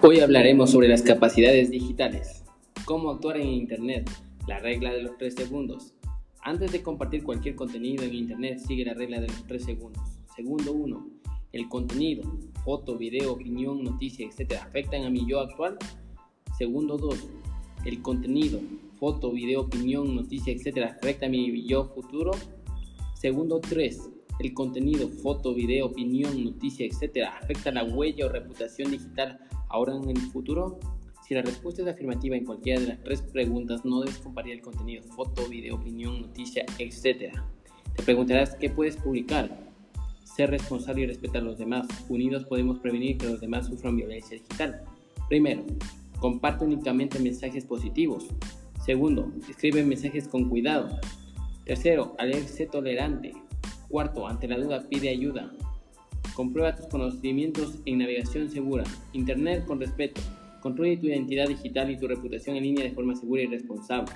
Hoy hablaremos sobre las capacidades digitales. Cómo actuar en Internet. La regla de los 3 segundos. Antes de compartir cualquier contenido en Internet, sigue la regla de los 3 segundos. Segundo 1. El contenido, foto, video, opinión, noticia, etc. afectan a mi yo actual. Segundo 2. El contenido, foto, video, opinión, noticia, etc. afecta a mi yo futuro. Segundo 3 el contenido, foto, video, opinión, noticia, etc., afecta la huella o reputación digital ahora en el futuro? Si la respuesta es afirmativa en cualquiera de las tres preguntas, no debes el contenido, foto, video, opinión, noticia, etc. Te preguntarás qué puedes publicar. Ser responsable y respetar a los demás. Unidos podemos prevenir que los demás sufran violencia digital. Primero, comparte únicamente mensajes positivos. Segundo, escribe mensajes con cuidado. Tercero, aléjese tolerante. Cuarto, ante la duda pide ayuda. Comprueba tus conocimientos en navegación segura. Internet con respeto. Construye tu identidad digital y tu reputación en línea de forma segura y responsable.